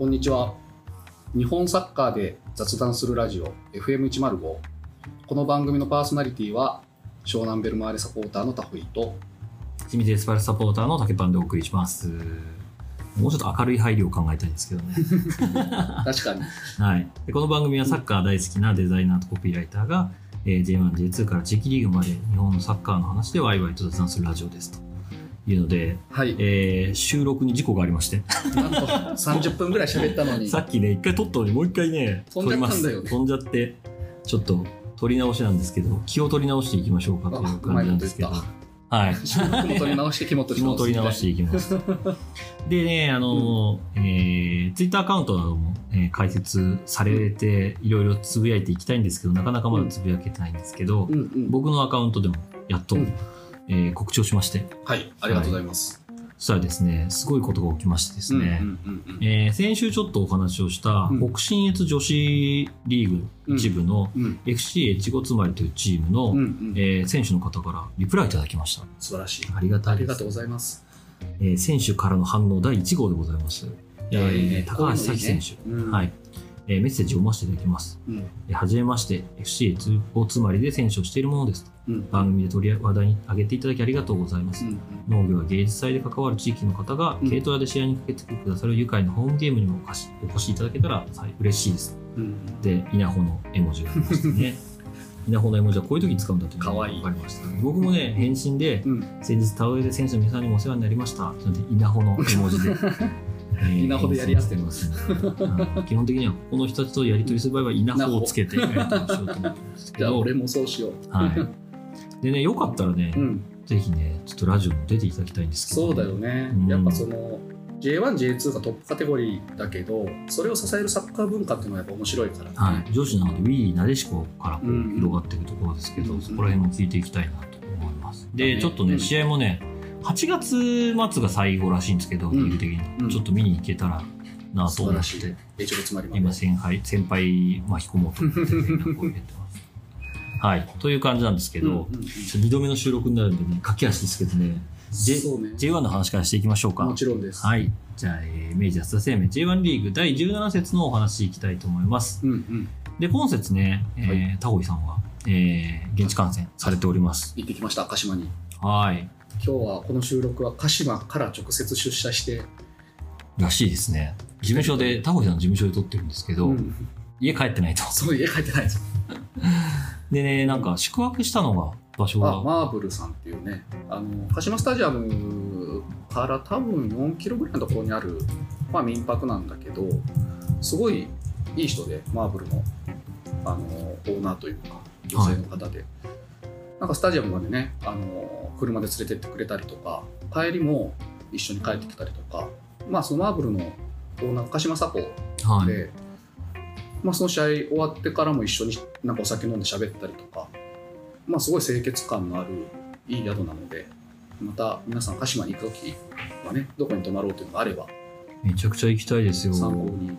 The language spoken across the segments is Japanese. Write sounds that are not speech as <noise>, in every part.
こんにちは。日本サッカーで雑談するラジオ FM105。この番組のパーソナリティは湘南ベルマーレサポーターのタフイと清水エスパルスサポーターの竹パンでお送りします。もうちょっと明るい配慮を考えたいんですけどね。<laughs> 確かに。はい。でこの番組はサッカー大好きなデザイナーとコピーライターが、えー J1、J2 から地域リーグまで日本のサッカーの話でワイワイと雑談するラジオですというので、はい。えー収録に事故がありまして、なんと30分ぐらい喋ったのに。<laughs> さっきね、一回撮ったのにもう一回ね、飛んじゃったんだよね撮ります飛んじゃって、ちょっと撮り直しなんですけど、気を取り直していきましょうかという感じなんですけど。た。はい。収録も取り直して気も取り気も直す取り直していきます。<laughs> でね、あの、えー、ツイッターアカウントなども、えー開設されて、いろいろつぶやいていきたいんですけど、なかなかまだつぶやけてないんですけど、うんうん。僕のアカウントでもやっと、うんえー告知をしまして、はい。ありがとうございます。そしたらですね、すごいことが起きましてですね、先週ちょっとお話をした、うん北信越女子リーグ一部のうん FC 越後つまりというチームの、うんうんえー選手の方からリプライいただきました。素晴らしい。ありがたいありがとうございます。えー選手からの反応第1号でございます。えー高橋咲選手、ねうんはいえーメッセージを読ませていただきます。うんえーはじめまして、FC 通行つまりで選手をしているものですと。うん番組で取り話題に挙げていただきありがとうございます。うん農業や芸術祭で関わる地域の方が、うん軽トラで試合にかけてくださる愉快なホームゲームにもお越しいただけたらはい嬉しいです。うんで、稲穂の絵文字がありましたね。<laughs> 稲穂の絵文字はこういう時に使うんだというのが分かりました。僕もね、返信で、うん先日田植えで選手の皆さんにもお世話になりました。なので稲穂の絵文字で。<laughs> えー稲穂でやり合ってます基本的にはここの人たちとやり取りする場合は稲穂をつけてやり取りしようと思ってるんです <laughs> けど、じゃあ俺もそうしよう。はい。でね、よかったらね、うん。ぜひね、ちょっとラジオも出ていただきたいんですけど、そうだよね、うん。やっぱその J1、J2 がトップカテゴリーだけどそれを支えるサッカー文化っていうのはやっぱ面白いからね、はい、女子なので WE なでしこからこううん広がっていくところですけど、うんそこら辺も聞いていきたいなと思います。で、ね。ちょっとね、うん。試合もね、8月末が最後らしいんですけど、うん。的に、うん。ちょっと見に行けたらなと思って、越後つまり今先輩、先輩巻き込もうと思って連絡を入れてます。<laughs> はい、という感じなんですけど、うんうんうん。2度目の収録になるんでね、駆け足ですけどね、J そうね。J1 の話からしていきましょうか。もちろんです、はい。じゃあ、えー明治安田生命。J1 リーグ第17節のお話いきたいと思います。うんうん。で、今節ね、えーはい。タホイさんは、えー現地観戦されております。行ってきました鹿島に。はい。今日はこの収録は鹿島から直接出社して、らしいですね。事務所で、タホイさんの事務所で撮ってるんですけど、うん。家帰ってないと。そう家帰ってないです <laughs> でね、なんか宿泊したのが、場所あが、マーブルさんっていうね。あの鹿島スタジアムから多分4キロぐらいのところにある、まあ、民泊なんだけどすごいいい人でマーブルのあのオーナーというか女性の方で、なんかスタジアムまでねあの車で連れてってくれたりとか帰りも一緒に帰ってきたりとかまあそのマーブルのオーナー鹿島佐保はい。で、まあ、その試合終わってからも一緒になんかお酒飲んで喋ったりとか、まあ、すごい清潔感のあるいい宿なのでまた皆さん鹿島に行く時はねどこに泊まろうというのがあればめちゃくちゃ行きたいですよ。参考に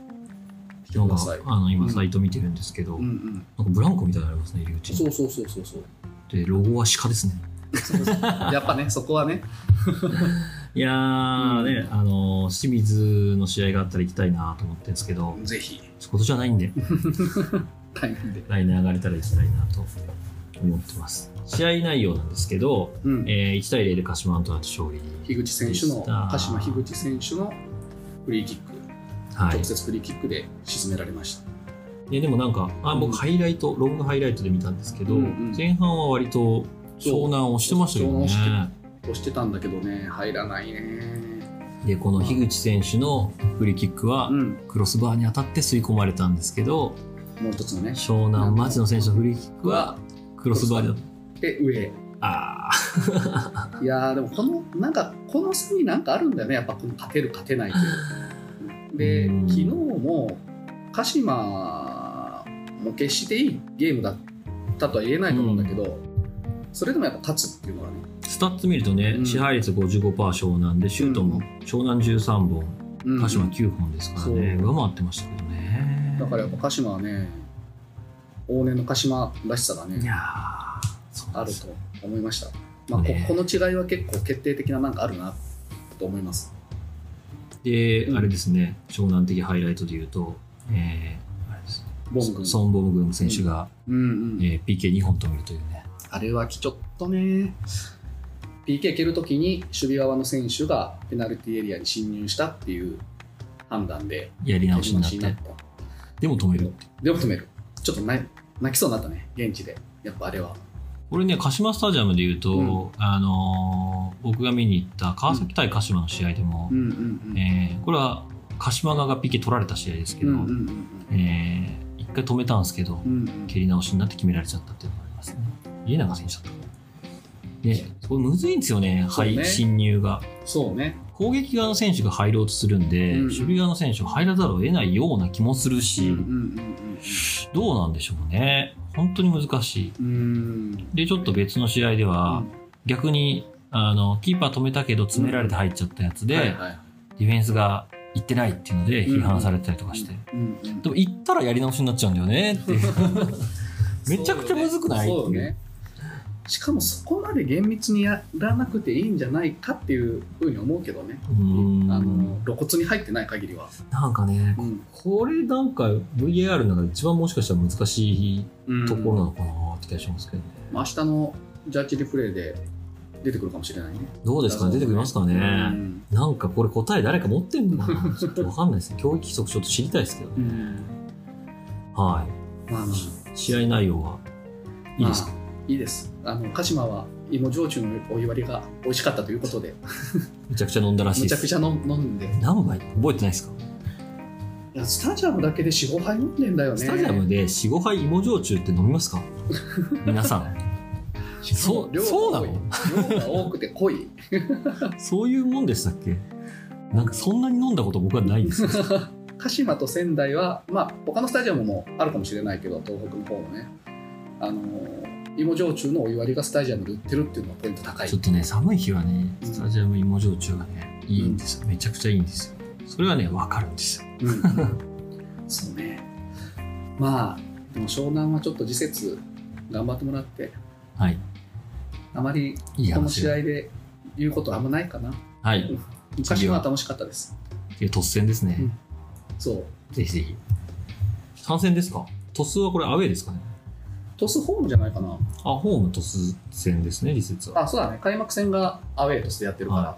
来てください。あの今サイト見てるんですけど、うんうん、なんかブランコみたいなのありますね、入り口に。そうそうそうそうそうで、ロゴは鹿ですね。<laughs> やっぱねそこはね <laughs> いやーね、あのー清水の試合があったら行きたいなと思ってるんですけど、ぜひ今年はないんで、<laughs> 大変で、来年上がれたら行きたいなと思ってます。試合内容なんですけど、うんえー1対0で鹿島アントラート勝利。樋口選手の鹿島樋口選手のフリーキック、はい直。接フリーキックで沈められましたででもなんか、あうん。僕ハイライト、ロングハイライトで見たんですけど、うんうん。前半は割と湘南をしてましたけど湘南をしてね。押してたんだけどね。入らないね。で、この樋口選手のフリーキックはう、ん。クロスバーに当たって吸い込まれたんですけど、もう一つのね湘南町野選手のフリーキックは、クロスバーで上。あ <laughs> いやーでもこのなんかこの差になんかあるんだよね。やっぱこの勝てる勝てないという。でうん。昨日も鹿島も決していいゲームだったとは言えないと思うんだけど、それでもやっぱ勝つっていうのはね、ースタッツ見るとね、うん。支配率55%湘南で、シュートも湘南13本、うん。鹿島9本ですからね、上回ってましたけどね。だからやっぱ鹿島はね往年の鹿島らしさがねあると思いました、まあ、こねこの違いは結構決定的ななんかあるなと思います。で、うん。あれですね、湘南的ハイライトで言うと、え。ソン・ボムグン選手が、うんうん。えー PK2 本止めるというね。あれはちょっとね、PK 蹴るときに守備側の選手がペナルティエリアに侵入したっていう判断で、やり直しになっ蹴り直て。でも止める。でも止める。ちょっと泣泣きそうになったね、現地で。やっぱあれは。これね、鹿島スタジアムで言うと、うんあのー僕が見に行った川崎対鹿島の試合でも、これは鹿島側が PK 取られた試合ですけど、うんうんうんえー一回止めたんですけど、うんうん蹴り直しになって決められちゃったっていうのがありますね。家長選手だった。で、これむずいんですよね、はい、侵入が。そうね。攻撃側の選手が入ろうとするんで、うん守備側の選手は入らざるを得ないような気もするし、うんうんどうなんでしょうね。本当に難しい。で、ちょっと別の試合では、逆に、あの、キーパー止めたけど詰められて入っちゃったやつで、はいはい。ディフェンスが行ってないっていうので批判されてたりとかして。でも行ったらやり直しになっちゃうんだよねっていう。<laughs> めちゃくちゃむずくない？そうよね。しかもそこまで厳密にやらなくていいんじゃないかっていうふうに思うけどね。あの露骨に入ってない限りは。なんかね、うんこれなんか VAR の中で一番もしかしたら難しいうんところなのかなって気がしますけどね。まあ明日のジャッジリプレイで出てくるかもしれないね。どうですかね？出てくりますかね、うんなんかこれ答え誰か持ってんのかな？ちょっとわかんないですね。<laughs> 教育規則ちょっと知りたいですけどね。うんはい。まあまあ試合内容はいいですか、まあいいです。あの鹿島は芋焼酎のお湯割りが美味しかったということで、<laughs> めちゃくちゃ飲んだらしいです。むちゃくちゃ飲飲んで、何杯覚えてないですか、いやスタジアムだけで4、5杯飲んでんだよね。スタジアムで4、5杯芋焼酎って飲みますか？<laughs> 皆さん。そう量がそうな多いの量が多くて濃い。<laughs> そういうもんでしたっけ？なんかそんなに飲んだこと僕はないですよ。<laughs> 鹿島と仙台は、まあ、他のスタジアムもあるかもしれないけど、東北の方もね、あの芋焼酎のお湯割りがスタジアムで売ってるっていうのがポイント高いちょ。っとね、寒い日はね、うんスタジアム芋焼酎がね、いいんですよ。めちゃくちゃいいんですよ。それはね、わかるんですよ。うん <laughs> そうね。まあ、でも湘南はちょっと次節頑張ってもらって、はい。あまりこの。試合で言うことはあんまないかな。はい。昔は楽しかったです。で突戦ですね。うんそう。ぜひぜひ。参戦ですか？トスはこれアウェーですかね？トスホームじゃないかな。あ、ホームトス戦ですね、リセッツは。あ、そうだね。開幕戦がアウェーとしてやってるから、は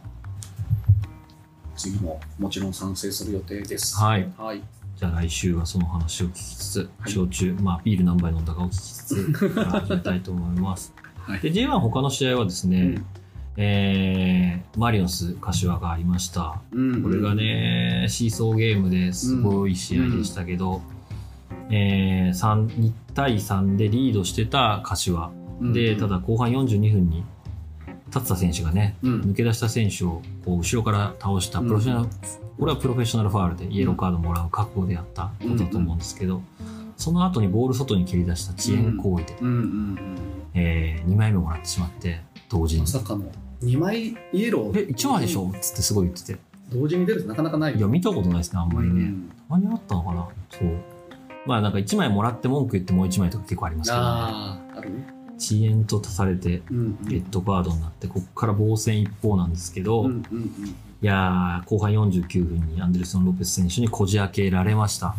次ももちろん賛成する予定です。はい。はい。じゃあ来週はその話を聞きつつ、はい焼酎、まあビール何杯飲んだかを聞きつつ、<laughs> 始めたいと思います。はい。で、J1 他の試合はですね、えー、マリノス柏がありました。うん。これが、ね、シーソーゲームですごい試合でしたけど、えー、3 2対3でリードしてた柏。うん。で、ただ、後半42分に、立田選手がね、うん。抜け出した選手をこう後ろから倒したプロフェッショナル、これはプロフェッショナルファールでイエローカードもらう覚悟でやったことだと思うんですけど、その後にボール外に蹴り出した遅延行為で、うんうんうん。え2枚目もらってしまって、同時にま。さかの2枚イエロー。え、1枚でしょ？っつってすごい言ってて。同時に出るってなかなかないいや、見たことないですね、あんまりね。うんたまにあったのかな？そう。まあなんか1枚もらって文句言ってもう1枚とか結構ありますけどね。あるね。遅延と足されて、うんレッドカードになって、ここから防戦一方なんですけど、うんうんうんいやー、後半49分にアンデルソン・ロペス選手にこじ開けられました。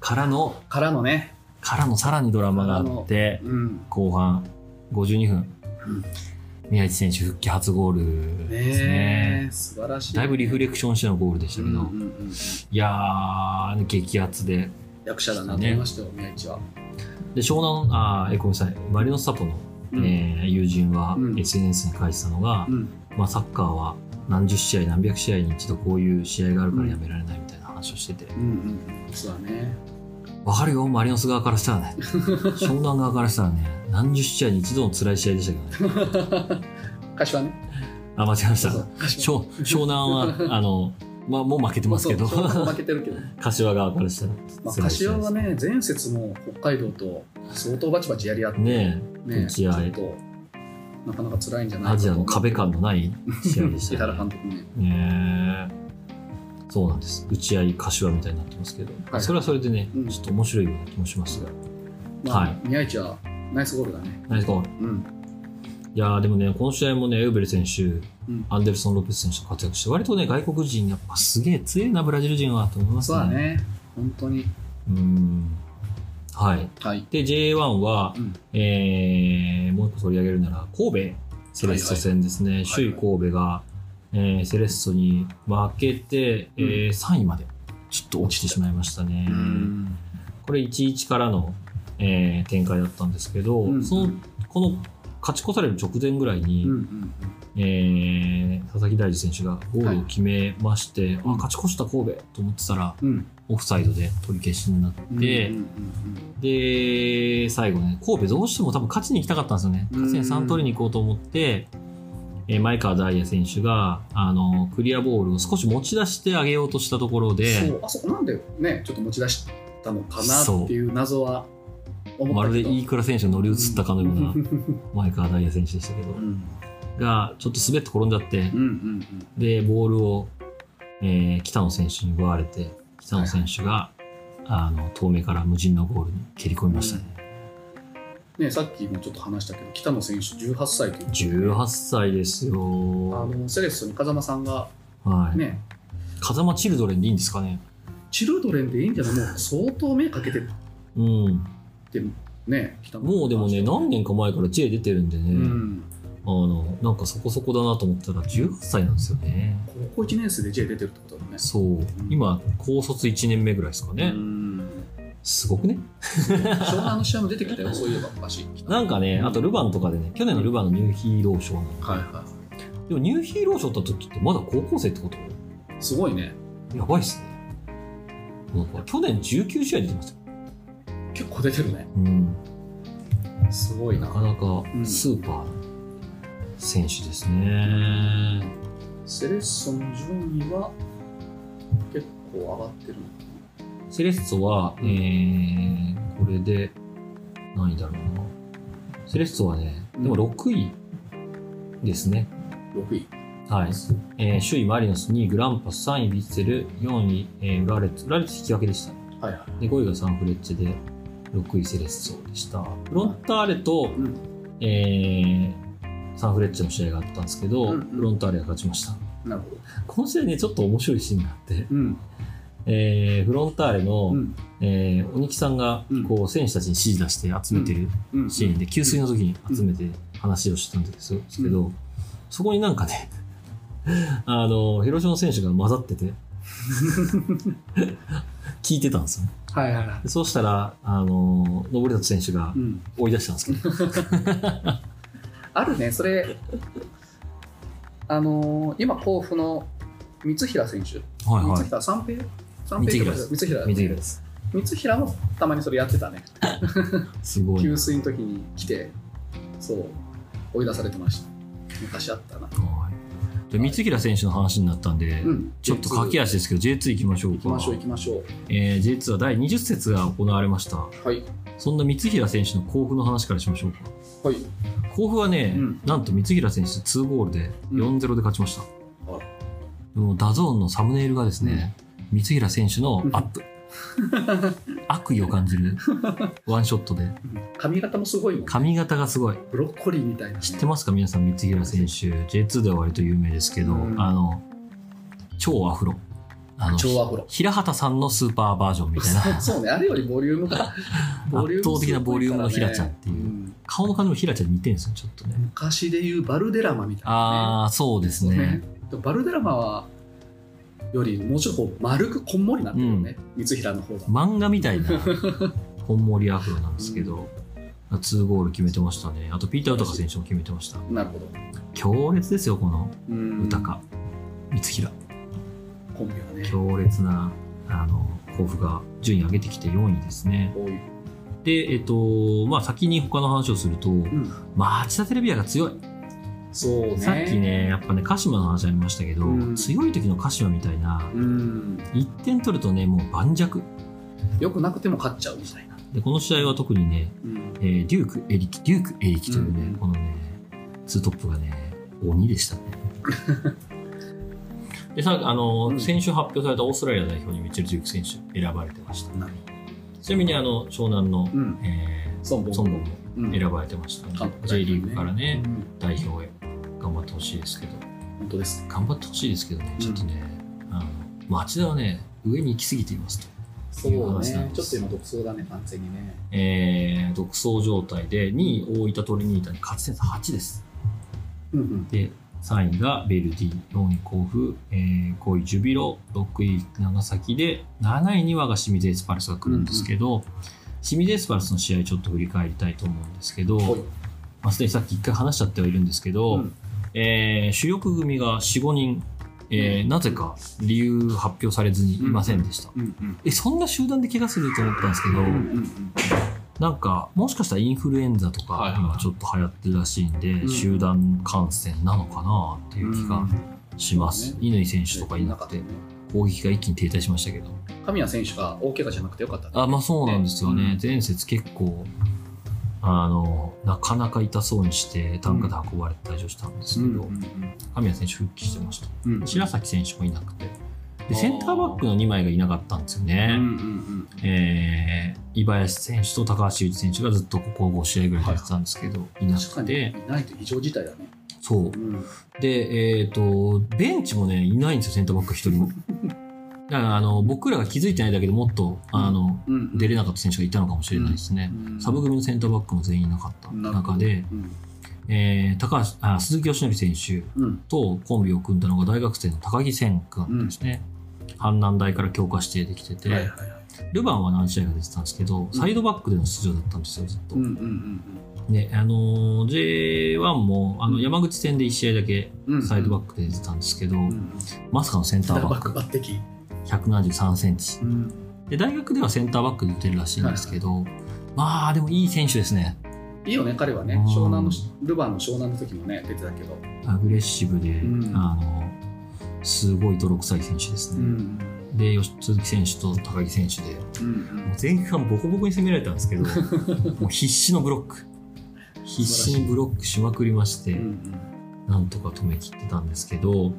からの、からのね、からのさらにドラマがあって、うん、後半52分、うん。宮市選手復帰初ゴールですね。ねえ素晴らしい、だいぶリフレクションしてのゴールでしたけど、うんうんうんいやー、激アツで。役者だなと思いましたよ、宮市は。で、湘南、あーえ、ごめんなさい、マリノスサポの、うん。えー友人はうん。SNS に書いてたのが、うん。まあ、サッカーは何十試合、何百試合に一度こういう試合があるからやめられないみたいな話をしてて、うんうん、そうだね。わかるよ、マリノス側からしたらね。<laughs> 湘南側からしたらね、何十試合に一度の辛い試合でしたけどね。<laughs> 柏ね。あ、間違えました。湘湘南は、あの、まあ、もう負けてますけど、そう湘南負けてるけど。<laughs> 柏側からしたらまあ。柏はね、前節も北海道と相当バチバチやり合って、ねね、打ちょっとなかなか辛いんじゃないアジアの壁感のない試合でし井たね。原監督ね。ねそうなんです。打ち合い柏みたいになってますけど、はいそれはそれでねうん、ちょっと面白いような気もしますが。まあ、はい宮市はナイスゴールだね。ナイスゴール。うん。いやーでもね、この試合もね、エウベル選手、うんアンデルソン・ロペス選手が活躍して、割とね、外国人、やっぱすげえ強いな、ブラジル人は、と思いますそうだ。ね。本当に。うん。はい。はい。で、J1 は、うんえー、もう一個取り上げるなら、神戸セレッソ戦ですね。い首位神戸が、えーセレッソに負けて、えー3位まで、ちょっと落ちてしまいましたね。うん。これ1-1からの、えー展開だったんですけど、うんその、この勝ち越される直前ぐらいに、うんうんえー佐々木大地選手がゴールを決めまして、あうん勝ち越した神戸と思ってたら、うん。うん。オフサイドで取り消しになって、うんうんで、最後ね、神戸どうしても多分勝ちに行きたかったんですよね。うん勝ちに3取りに行こうと思って、えー前川大也選手が、あの、クリアボールを少し持ち出してあげようとしたところうんでそ、う、あそこなんでね、ちょっと持ち出したのかなっていう謎は思まるで。飯倉選手が乗り移ったかのような前川大也選手でしたけどう、ん。が、ちょっと滑って転んじゃってうんう、んで、ボールを、えー北野選手に奪われて、北野選手が、あの、遠目から無人のゴールに蹴り込みましたね。うん。ね、さっきもちょっと話したけど、北野選手18歳ということで18歳ですよ。あのセレッソに風間さんがはい。ね、風間チルドレンでいいんですかね。チルドレンでいいんじゃない？もう相当目かけてるうん。ってね、北野もうでもね、何年か前から J 出てるんでね、うん、あの、なんかそこそこだなと思ったら18歳なんですよね。高校1年生で J 出てるってことだね。そう。今、高卒1年目ぐらいですかね。うんすごくね？湘南の試合も出てきたよ、<laughs> そういえば昔。なんかね、あとルヴァンとかでね、去年のルヴァンのニューヒーロー賞の。はいはでもニューヒーロー賞だった時ってまだ高校生ってこと？い。すごいね。やばいっすね。なんか去年19試合出てましたよ。結構出てるね。うん。すごいな。なかなかんスーパーな選手ですね。セレッソの順位は結構上がってるのかセレッソは、えー、これで、何位だろうな。セレッソはね、でも6位ですね。な。6位。はい。えー首位マリノス、2位グランパス、3位ヴィッセル、4位、えー、レッツ。ウラレッツ引き分けでしたね。はいはい。で、5位がサンフレッチェで、6位セレッソでした。フロンターレと、うんえー、サンフレッチェの試合があったんですけど、うんうんフロンターレが勝ちました。なるほど。この試合ね、ちょっと面白いシーンがあって、うん。えー、フロンターレの、うん。えー、鬼木さんがうんこう選手たちに指示出して集めてるうん。シーンで、給水の時に集めて話をしたんですけど、うそこになんかね、<laughs> あの、広島の選手が混ざってて、<laughs> 聞いてたんですよ。はいはいはい。でそうしたら、あの、登里選手がうん。追い出したんですけど、<laughs> あるね、それ、あのー今、甲府の三平選手、はいはい三。平、三平です三平水平です。三平もたまにそれやってたね。すごいな。給水の時に来て、そう、追い出されてました。昔あったな。はいで三平選手の話になったんで、うん。ちょっと駆け足ですけど、J2 行きましょうか。行きましょう、行きましょう。えー J2 は第20節が行われました。はい。そんな三平選手の甲府の話からしましょうか。はい。甲府はね、うんなんと三平選手2ゴールで4-0で勝ちました。あらでも DAZN のサムネイルがですね、三平選手のアップ。悪意を感じる <laughs> ワンショットで、髪型もすごいもん。髪型がすごい。ブロッコリーみたいな、ね。知ってますか？皆さん、三平選手。J2 では割と有名ですけど、うんあの、超アフロ。あの、超アフロ。平畑さんのスーパーバージョンみたいな。そうね、あれよりボリュームが。ボリューム圧倒的なボリュームのヒラちゃんっていううん顔の感じも平ちゃんに似てるんですよ、ちょっとね。昔でいうバルデラマみたいな、ね。ああ、そうですね。ねバルデラマはよりもうちょっとこう丸くこんもりなってるよね、三平の方が。漫画みたいな、<laughs> こんもりアフロなんですけど、2ゴール決めてましたね。あと、ピーター・ウタカ選手も決めてました。なるほど。強烈ですよ、このうんウタカ。三平。コンビがね。強烈な、あの、甲府が順位上げてきて4位ですね。で、えっと、まあ、先に他の話をすると、うん。町田テレビアが強い。そうね。さっき。ね、やっぱね、鹿島の話ありましたけど、うん強い時の鹿島みたいな、うん。1点取るとね、もう盤石。よくなくても勝っちゃうみたいな。で、この試合は特にね、うん。えーデューク・エリキ、デューク・エリキというね、うんこのね、ツートップがね、鬼でしたね。<laughs> で、さあの、うん先週発表されたオーストラリア代表にミッチェル・デューク選手選ばれてました。ちなみにあの湘南の、うんえ孫ー、孫悟もうん選ばれてましたので、監督 J リーグからね、うん代表へ頑張ってほしいですけど、本当です頑張ってほしいですけどね、うん。ちょっとね、あの町田はね、上に行き過ぎていますと。そういう話なんです。ねちょっと今独走だね完全にね。えー、独走状態で、2位大分トリニータに勝ち点差8です。うんうん。で、3位がベルディ、4位甲府、えー、5位ジュビロ、6位長崎で、7位に我が清水エスパルスが来るんですけど、清水エスパルスの試合ちょっと振り返りたいと思うんですけど、まあ、すでにさっき一回話しちゃってはいるんですけど、うんえー主力組が4、5人、えーなぜか理由発表されずにいませんでした。え、そんな集団で怪我すると思ったんですけど、なんか、もしかしたらインフルエンザとか今ちょっと流行ってるらしいんで、うん集団感染なのかなっていう気がします。うん乾選手とかいなくて、攻撃が一気に停滞しましたけど。神谷選手が大怪我じゃなくてよかったね。あ、まあそうなんですよね。うん。前節結構、あの、なかなか痛そうにして担架で運ばれて退場したんですけど、うん神谷選手復帰してました。うんうん白崎選手もいなくて。で、センターバックの2枚がいなかったんですようんね。うんえー、井林選手と高橋祐希選手がずっとここ5試合ぐらい出てたんですけど、いな確かにくて、いないと異常事態だねそうう。んで、えっ、と、ベンチもね、いないんですよ、センターバック一人も。<laughs> だから、あの、僕らが気づいてないだけでもっと、あの、うん出れなかった選手がいたのかもしれないですね。うんサブ組のセンターバックも全員いなかった中で、うん。えー高橋あ鈴木義則選手うん。とコンビを組んだのが大学生の高木千君ですね。阪南大から強化指定できてて、はいはいはい。ルヴァンは何試合か出てたんですけど、サイドバックでの出場だったんですよ、ずっと。うんうんうんね、あのー J1 もあの山口戦で1試合だけうんサイドバックで出てたんですけど、うんまさかのセンターバック。バック抜擢173センチ。うん。で、大学ではセンターバックで打てるらしいんですけど、まあでもいい選手ですね。いいよね彼はね。うん。湘南のルヴァンの湘南の時もね出てたけど。アグレッシブで、うん。あの、すごい泥臭い選手ですね。うん。で、吉鈴木選手と高木選手で、うんもう前半ボコボコに攻められたんですけど、<laughs> もう必死のブロック。必死にブロックしまくりまして、うんなんとか止めきってたんですけど、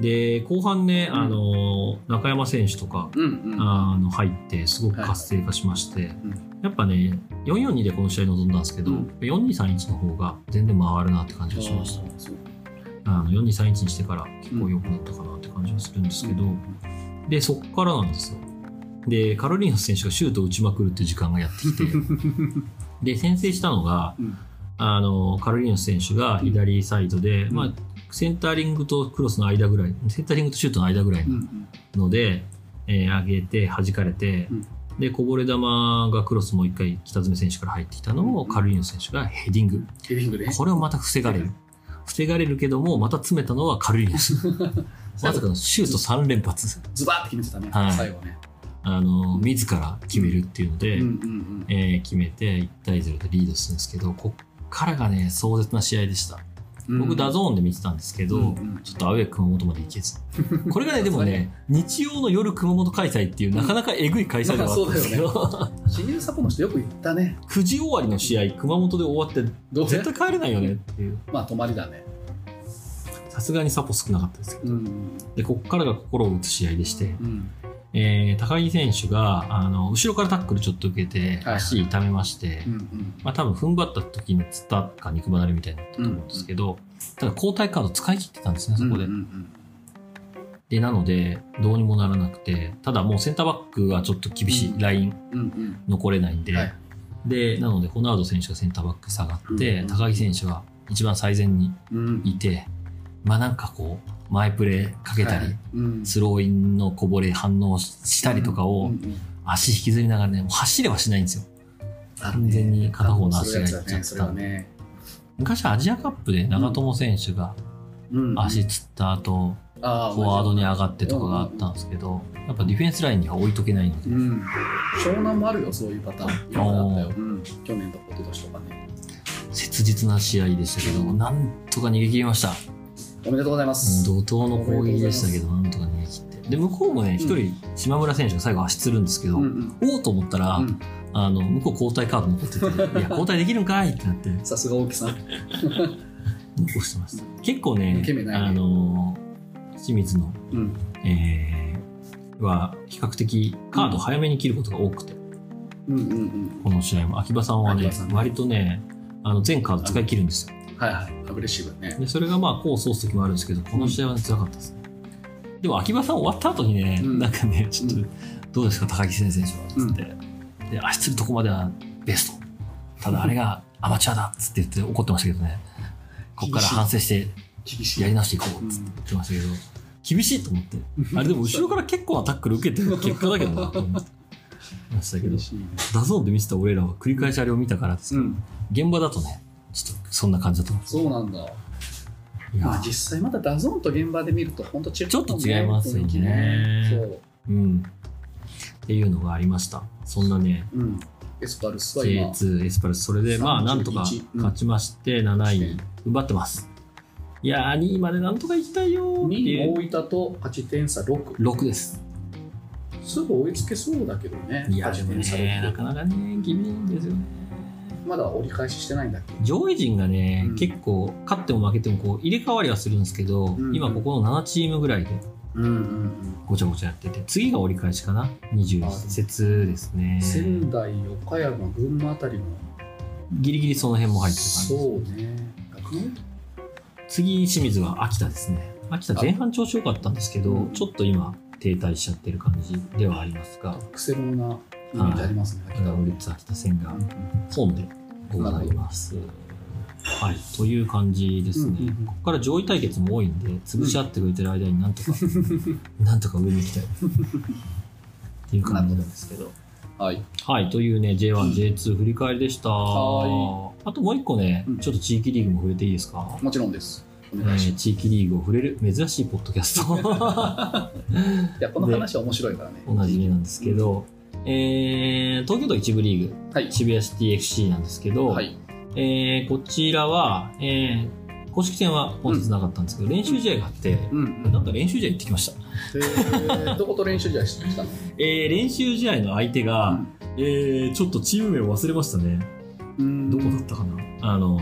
で、後半ね、うん。あの、中山選手とか、あの入ってすごく活性化しまして、うん。やっぱね442でこの試合臨んだんですけど、うん。4231の方が全然回るなって感じがしました。あの4231にしてから結構良くなったかなって感じがするんですけど、でそっからなんですよ。でカロリーナス選手がシュートを打ちまくるっていう時間がやってきて <laughs> で先制したのがうん。あのカロリーナス選手が左サイドで、ん。まあ、センターリングとクロスの間ぐらいセンターリングとシュートの間ぐらいうんので、えー上げて弾かれて、うん。でこぼれ球がクロスもう一回北爪選手から入ってきたのをカルリーノ選手がヘディング。ヘディングでこれをまた防がれる。防がれるけどもまた詰めたのはカルリーノ選手まさかのシュート3連発。ズバーって決めてたねはい。最後ね。あの自ら決めるっていうので、うんうんえー決めて1対0でリードするんですけどこっからがね壮絶な試合でした。うん僕 DAZN で見てたんですけど、うんうん。ちょっとアウェー熊本まで行けず。<laughs> これがねでもね日曜の夜熊本開催っていうなかなかえぐい開催ではあったんですけど、清水 <laughs> サポの人よく言ったね。9時終わりの試合熊本で終わってどうせ？絶対帰れないよねっていう。まあ泊まりだね。さすがにサポ少なかったですけど。うん。でこっからが心を打つ試合でして、うんえー高木選手があの後ろからタックルちょっと受けてはい足痛めまして、うんうん。まあ、多分踏ん張った時につったか肉離れみたいになったと思うんですけど、ただ交代カード使い切ってたんですねそこで、うんうんでなのでどうにもならなくてただもうセンターバックはちょっと厳しい、うんラインうんうん。残れないんで、はい。でなのでホナード選手がセンターバック下がって、うん高木選手は一番最前にうん。いてまあなんかこう前プレーかけたり、はい。うん。スローインのこぼれ反応したりとかを足引きずりながらねもう走れはしないんですよ。完全に片方の足がいっちゃったそれはね昔アジアカップで長友選手がうん。足つった後、フォワードに上がってとかがあったんですけどやっぱディフェンスラインには置いとけないので、うん湘南もあるよそういうパターン。ったよ、うん、去年とか一昨年とかね。切実な試合でしたけど、なんとか逃げ切りましたおめでとうございます。怒涛の攻撃でしたけどなんとか逃げ切って。で向こうもね一人島村選手が最後足つるんですけど、おおと思ったら、うん。あの向こう交代カード残ってて <laughs> いや交代できるんかいってなって。さすが大木さん。残してます結構ねあの清水の、うん。えーは比較的カード早めに切ることが多くて、うんうんうん。この試合も。秋葉さんはね。割とねあの全カード使い切るんですよはいはい。アグレッシブね。でそれがまあ功を奏す時もあるんですけどこの試合はね辛かったですね。でも秋葉さん終わった後にね、うん。なんかねちょっと、うんどうですか高木先生はつって、で愛するとこまではベスト。ただあれがアマチュアだっつって言って怒ってましたけどね。こっから反省して厳しい。やり直していこうっつって言ってましたけど、厳しいと思って。あれでも後ろから結構なタックル受けてる <laughs> 結果だけどなと思ってましたけど。 DAZN で見てた俺らは繰り返しあれを見たからですけど、うん。現場だとねちょっとそんな感じだと思そうなんだ。ういや。まあ実際また DAZN と現場で見ると本当違う、ちょっと違いますよね。そう。うん。っていうのがありました。そんなねうん。エスパルスは今、J2 エスパルス。それでまあなんとか31うん。勝ちまして7位奪ってます。いやー2位までなんとか行きたいよーって2いう。位大分と勝ち点差6。6です。すぐ追いつけそうだけどね。いやでもねな6かなかね厳しいんですよねまだ折り返ししてないんだっけ？上位陣がね、うん。結構勝っても負けてもこう入れ替わりはするんですけど、ん。今ここの7チームぐらいでうんうんうん。ごちゃごちゃやってて次が折り返しかな？21節ですね。仙台、岡山、群馬あたりも。ギリギリその辺も入ってる感じそうね。次清水は秋田ですね。秋田前半調子良かったんですけどうん。ちょっと今停滞しちゃってる感じではありますが。クセロなイメージありますね。秋田は秋田戦がでございますはいという感じですね、ここから上位対決も多いんで潰し合ってくれてる間になんとか、なんとか上に行きたいっていう感じなんですけどはい。はい、というね、J1、J2 振り返りでした。はあともう一個ね、うんちょっと地域リーグも触れていいですか、もちろんです。おえー地域リーグを触れる珍しいポッドキャスト。す。<laughs> いや、この話は面白いからね。<laughs> おなじみなんですけど、えー東京都一部リーグ、はい。渋谷シティ FC なんですけど、はい。えーこちらは、えー公式戦は本日なかったんですけど、練習試合があって、うん。なんか練習試合行ってきました。えー、<laughs> どこと練習試合したの？えー練習試合の相手が、えーちょっとチーム名を忘れましたね。うんどこだったかな、あの、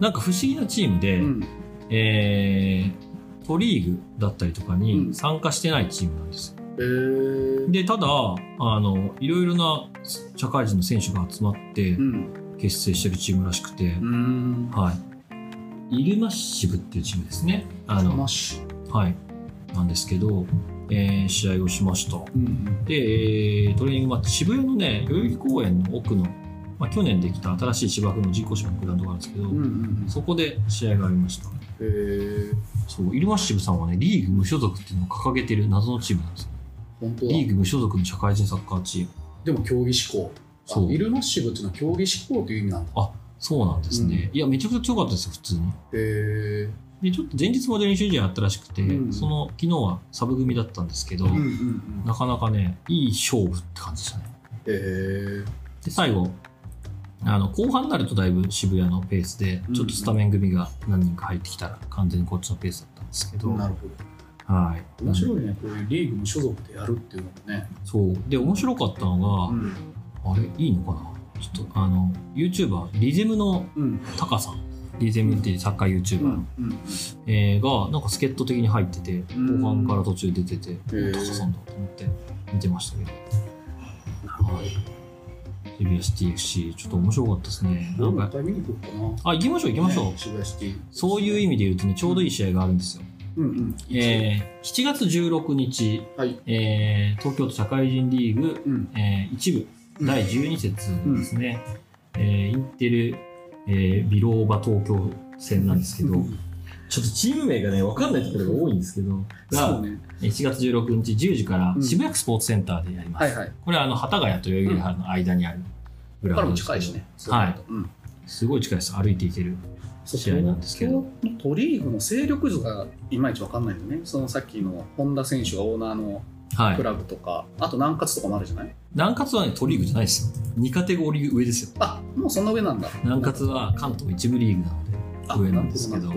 なんか不思議なチームで、うん。えー、都リーグだったりとかうにん参加してないチームなんですで、ただ、あの、いろいろな社会人の選手が集まってうん。結成してるチームらしくて、うん。はい。イルマッシブっていうチームですね。あの。はい。なんですけど、えー試合をしました。うん。で、えートレーニングマッチ、渋谷のね、代々木公園の奥の、まあ、去年できた新しい芝生の人工芝のグラウンドがあるんですけど、うん。うん。そこで試合がありました。えー、そう、イルマッシブさんはね、リーグ無所属っていうのを掲げてる謎のチームなんですよ。本当だ。リーグ無所属の社会人サッカーチーム。でも競技志向。そうあイルマッシブっていうのは競技志向という意味なんだ。そうなんですね。いや、めちゃくちゃ強かったですよ、普通に。へえで、ちょっと前日まで練習試合あったらしくて、うんその昨日はサブ組だったんですけど、ー。うんうんうん。なかなかね、いい勝負って感じでしたね。へえで、最後、あの後半になるとだいぶ渋谷のペースでうん、ちょっとスタメン組が何人か入ってきたら、完全にこっちのペースだったんですけど、ー。なるほど。はい。面白いね、こういうリーグ無所属でやるっていうのもね。そう。で、面白かったのが、ん。あれ、いいのかな？ちょっと、あの、YouTuber、リゼムのうん。タカさん、リゼムっていうサッカー YouTuber、うん。うん。えーが、なんか助っ人的に入ってて、うん後半から途中出てて、ータカさんだと思って見てましたけど。はい。渋谷シティ FC、ちょっと面白かったですね。なんか。あ、行きましょう行きましょう。ね。そういう意味で言うとね、ちょうどいい試合があるんですよ。うんうん。えー7月16日、はい。えー東京都社会人リーグ、うん。えー一部第12節ですね、えーインテル、えービローバ東京戦なんですけど、ちょっとチーム名がね、わかんないところが多いんですけど、が、そうね。1月16日10時からうん渋谷区スポーツセンターでやります。はいはい。これはあの、幡ヶ谷と代々木原の間にあるグラウンドです近いしね。はい。うん。すごい近いです。歩いていける。試合なんですけどトリーグの勢力図がいまいちわかんないよね。そのさっきの本田選手がオーナーのはい。クラブとか、あと南勝とかもあるじゃない？南葛はね、トリーグじゃないですよ。2カテゴリー上ですよ。あ、もうそんな上なんだ。南葛は関東一部リーグなので、あ上なんですけど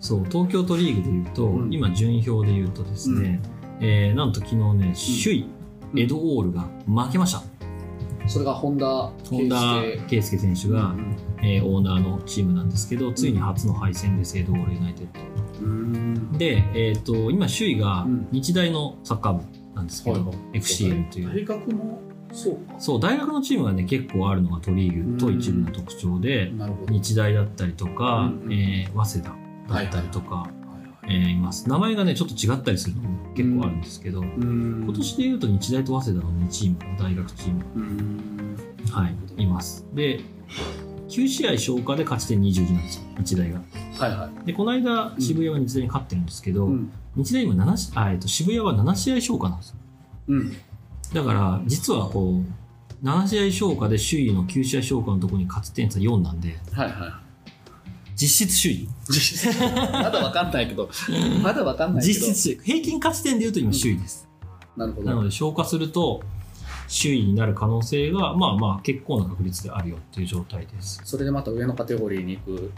そう、東京都リーグでいうと、うん今順位表でいうとですね、えーなんと昨日ね、首位、うんエドオールが負けました。それが本田本田圭佑選手が、うんえーオーナーのチームなんですけど、ついに初の敗戦です、エドオールユナイテッド。うん。で、えっ、と、今首位がうん。日大のサッカー部なんですけど、はいはい。FCL という。大学のそうか。そう、大学のチームがね、結構あるのが都リーグと一部の特徴で、日大だったりとか、うんうんえー早稲田だったりとか、はいはいえーいます。名前がね、ちょっと違ったりするのも結構あるんですけど、うん。今年で言うと日大と早稲田の2チームの大学チーム、うん。はい、います。で、9試合消化で勝ち点22なんですよ、日大が。はいはいで、この間、渋谷は日大に勝ってるんですけど、うん日大今7しあ、えっと、渋谷は7試合消化なんですよ。うんだから、実はこう、7試合消化で首位の9試合消化のところに勝ち点差4なんで、はいは実質首位。い実質まだわかんないけど <laughs> まだわかんないけど実質首位。平均勝ち点で言うと今首位です。なるほどなので消化すると首位になる可能性がまあまあ結構な確率であるよっていう状態です。それでまた上のカテゴリーに行く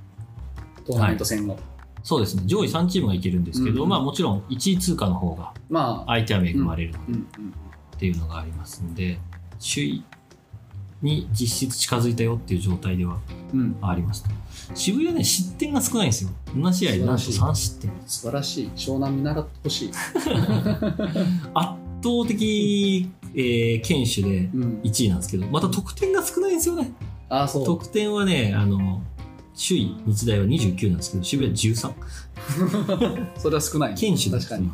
トーナメント戦の、そうですね。上位3チームがいけるんですけど、うん。まあもちろん1位通過の方がまあ。相手は恵まれるうんうんっていうのがありますんで首位に実質近づいたよっていう状態ではうん。あります渋谷ね失点が少ないんですよ。7試合でなんと3失点。素晴らしい。湘南見習ってほしい、<laughs> 圧倒的、えー、堅守でうん、1位なんですけどまた得点が少ないんですよね。ああそう。得点はね、あの、首位日大は29なんですけど、渋谷は13。<laughs> それは少ない堅守で確かに。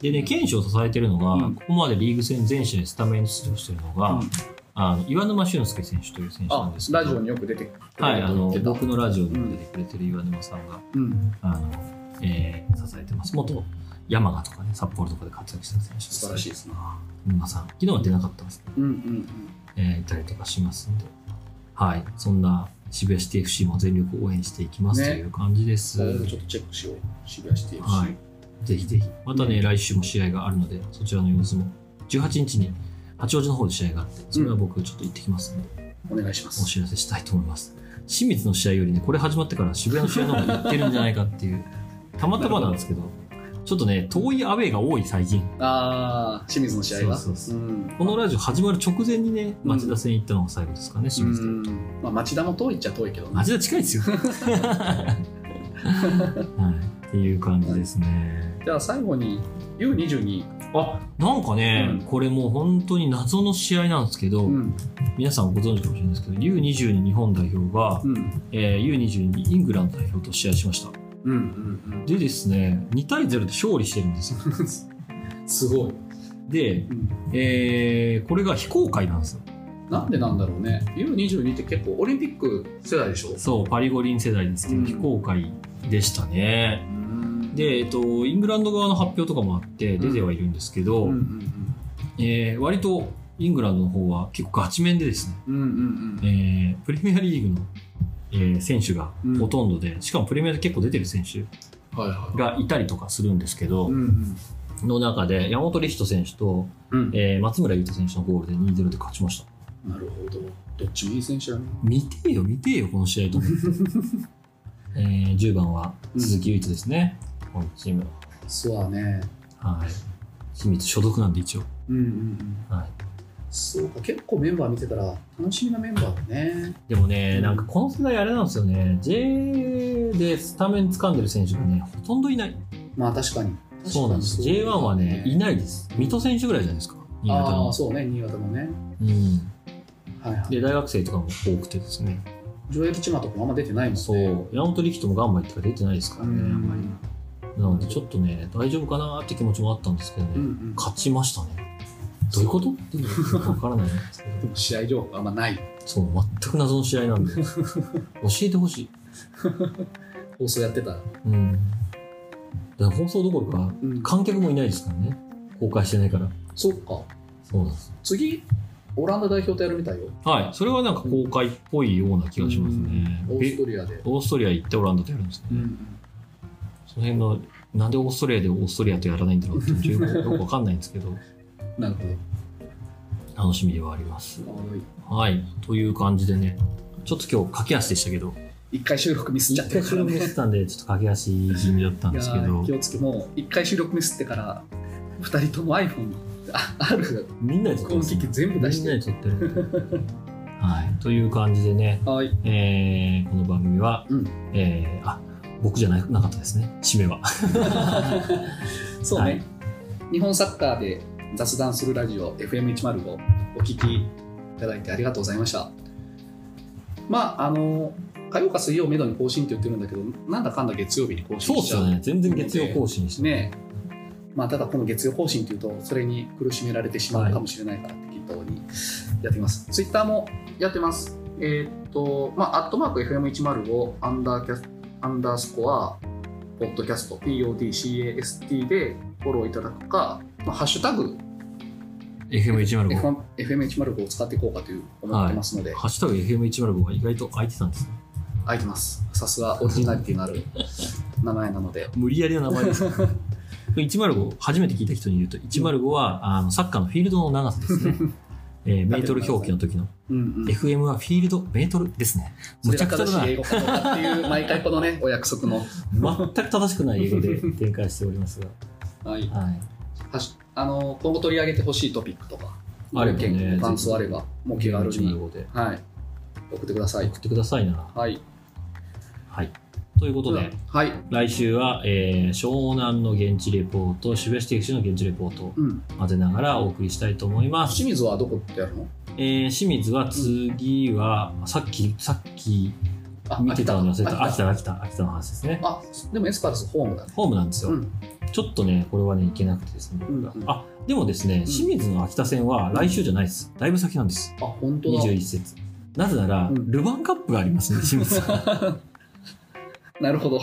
でね、堅守を支えてるのが、うん。ここまでリーグ戦全試合スタメン出場してるのが、うん。あの岩沼俊介選手という選手なんあですけど、ラジオによく出てくるはい、あの僕のラジオにも出てくれてる岩沼さんが、うん、あの、えー支えてます。元山賀とかね、札幌とかで活躍した選手。素晴らしいですな沼さん。昨日は出なかったんですけど、うんうんえーいたりとかしますんで、はい、そんな渋谷シティ FC も全力応援していきますねという感じです。うんちょっとチェックしよう渋谷シティ FC、はい。ぜひぜひ。またね、来週も試合があるので、そちらの様子も。18日に八王子の方で試合があって、それは僕ちょっと行ってきますので、お願いしますお知らせしたいと思います。清水の試合よりね、これ始まってから渋谷の試合の方が行ってるんじゃないかっていう、たまたまなんですけど、ちょっとね、遠いアウェーが多い最近。ああ清水の試合がそうそうそんこのラジオ始まる直前にね、町田戦行ったのが最後ですかね、清水で。うんまあ町田も遠いっちゃ遠いけどね町田近いですよ。<laughs> はい。っていう感じですね。じゃあ最後に U22 あ、なんかね、うんこれもう本当に謎の試合なんですけど、うん皆さんご存知かもしれないですけど、U22 日本代表が、うんえー U22 イングランド代表と試合しました。うんうんでですね、2対0で勝利してるんですよ。う <laughs> んすごい、で、うん。えーこれが非公開なんですよ。なんでなんだろうね。U22 って結構オリンピック世代でしょ？そう、パリ五輪世代ですけど、うん。非公開でしたね。うん。で、えっと、イングランド側の発表とかもあって出てはいるんですけど、うんうん。えー割とイングランドの方は結構ガチ面でですね、うんうんうん。えープレミアリーグの、えー選手がほとんどで、しかもプレミアで結構出てる選手がいたりとかするんですけど、うんの中で山本理人選手と、うんうんえー松村優太選手のゴールで2-0で勝ちました。なるほどどっちもいい選手だね見てよ、見てよ、この試合と思って。<laughs> えー10番は鈴木唯斗ですね、このチーム。そうだねはい。清水所属なんで一応。うんうんうんはい。そうか結構メンバー見てたら楽しみなメンバーだねでもね、なんかこの世代あれなんですよね、J でスタメン掴んでる選手がね、ほとんどいない。まあ確かにそうなんです。J1 はね、いないです。水戸選手ぐらいじゃないですか、新潟あのあ。そうね新潟のねうん。はいはいで、大学生とかも多くてですね。ジョエル・チマとかもあんま出てないもんねそう、山本力人もガンバ行ってから出てないですからね、あんまり。なので、ちょっとね、大丈夫かなって気持ちもあったんですけどね、うんうん勝ちましたね。どういうこと？っていうのわからないんです試合情報あんまないそう、全く謎の試合なんで、<laughs> 教えてほしい。放送やってたらうん。だから放送どころか、うん観客もいないですからね。公開してないから。そっかそうなんです。次オランダ代表とやるみたいよはい。それはなんか公開っぽいような気がしますね。オースえトリアでオーストリア行ってオランダとやるんですね。その辺の、なんでオーストリアでオーストリアとやらないんだろうってよくわかんないんですけど、なるほ楽しみではあります。どはい。はい。という感じでね、ちょっと今日駆け足でしたけど、一回収録ミスっちゃって一回収るからね録してたんで、ちょっと駆け足気味だったんですけど。気をつけもう一回収録ミスってから二人とも iPhone あある。みんなで撮ってます、今機器全部出して。みんなで撮ってる。はい。という感じでね、はい。えーこの番組は、うん。えーあ、僕じゃななかったですね、締めは。<laughs> そうね、はい。日本サッカーで雑談するラジオ FM105 お聞きいただいてありがとうございました。まあ、あの、火曜か水曜をめどに更新って言ってるんだけど、なんだかんだ月曜日に更新しちゃう。そうっすよね。全然月曜更新して。ねまあ、ただこの月曜更新というと、それに苦しめられてしまうかもしれないから適当にやってみます。ツイッターもやってます。えーっと、まあ、アットマーク FM105 アンダーキャスアンダースコア、ポッドキャスト、PODCAST でフォローいただくか、まあ、ハッシュタグ FM105。F1 FM105 を使っていこうかという思ってますので、ハッシュタグ FM105 が意外と空いてたんですね。空いてます。さすがオリジナリティのある <laughs> 名前なので。無理やりの名前ですね。<laughs> 105、初めて聞いた人に言うと、105は、あのサッカーのフィールドの長さですね。<laughs> えーメートル表記の時の。うんうん FM はフィールド、メートルですね。むちゃくちゃだなが正しい英。語かどうかっていう、毎回このね、お約束の。全く正しくない英語で展開しておりますが。はい。はい。はしあの、今後取り上げてほしいトピックとか、あればね感想あれば、もう気軽に、105ではい。送ってください送。ってくださいな。はい。はい。ということで、はい。来週は、えー湘南の現地レポート、渋谷市敵地の現地レポート。混ぜながらお送りしたいと思います。清水はどこでやるの？えー清水は次は、さっき、さっきあ見てたのに忘れた。秋秋田田、秋田、秋田の話ですね。あ、でもエスパルスホームだね。ホームなんですよ。うん。ちょっとね、これはね、行けなくてですね。うんうんあ、でもですね、清水の秋田戦は来週じゃないです。だいぶ先なんです。あ、本当だ。21節。なぜなら、うんルヴァンカップがありますね、清水は。<laughs> なるほど。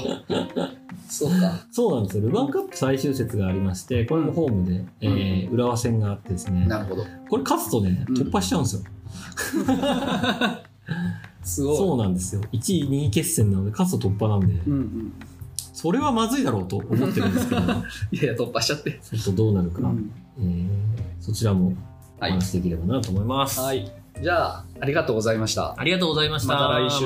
そうか。そうなんですよ。ルヴァンカップ最終節がありまして、これもホームで、えー浦和戦があってですね、なるほど。これ勝つとね、うん突破しちゃうんですよ。<laughs> すごい。そうなんですよ。1位、2位決戦なので、勝つと突破なんで、うんうん。それはまずいだろうと思ってるんですけど、ち <laughs> ょいやいや、突破しちゃって。っとどうなるか、うんえーそちらもおはい。話しできればなと思います。はい。じゃあ、ありがとうございました。ありがとうございました。また来週